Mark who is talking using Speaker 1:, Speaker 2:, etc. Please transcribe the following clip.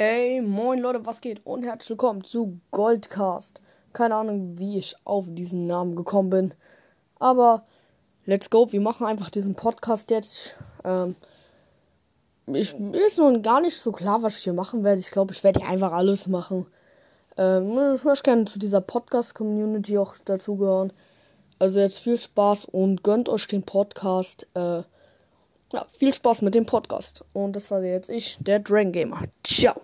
Speaker 1: Ey, moin Leute, was geht? Und herzlich willkommen zu Goldcast. Keine Ahnung, wie ich auf diesen Namen gekommen bin. Aber let's go, wir machen einfach diesen Podcast jetzt. Ähm, ich, mir ist noch gar nicht so klar, was ich hier machen werde. Ich glaube, ich werde einfach alles machen. Ähm, ich möchte gerne zu dieser Podcast-Community auch dazugehören. Also jetzt viel Spaß und gönnt euch den Podcast. Äh, ja, viel Spaß mit dem Podcast. Und das war jetzt ich, der Dragon Gamer. Ciao.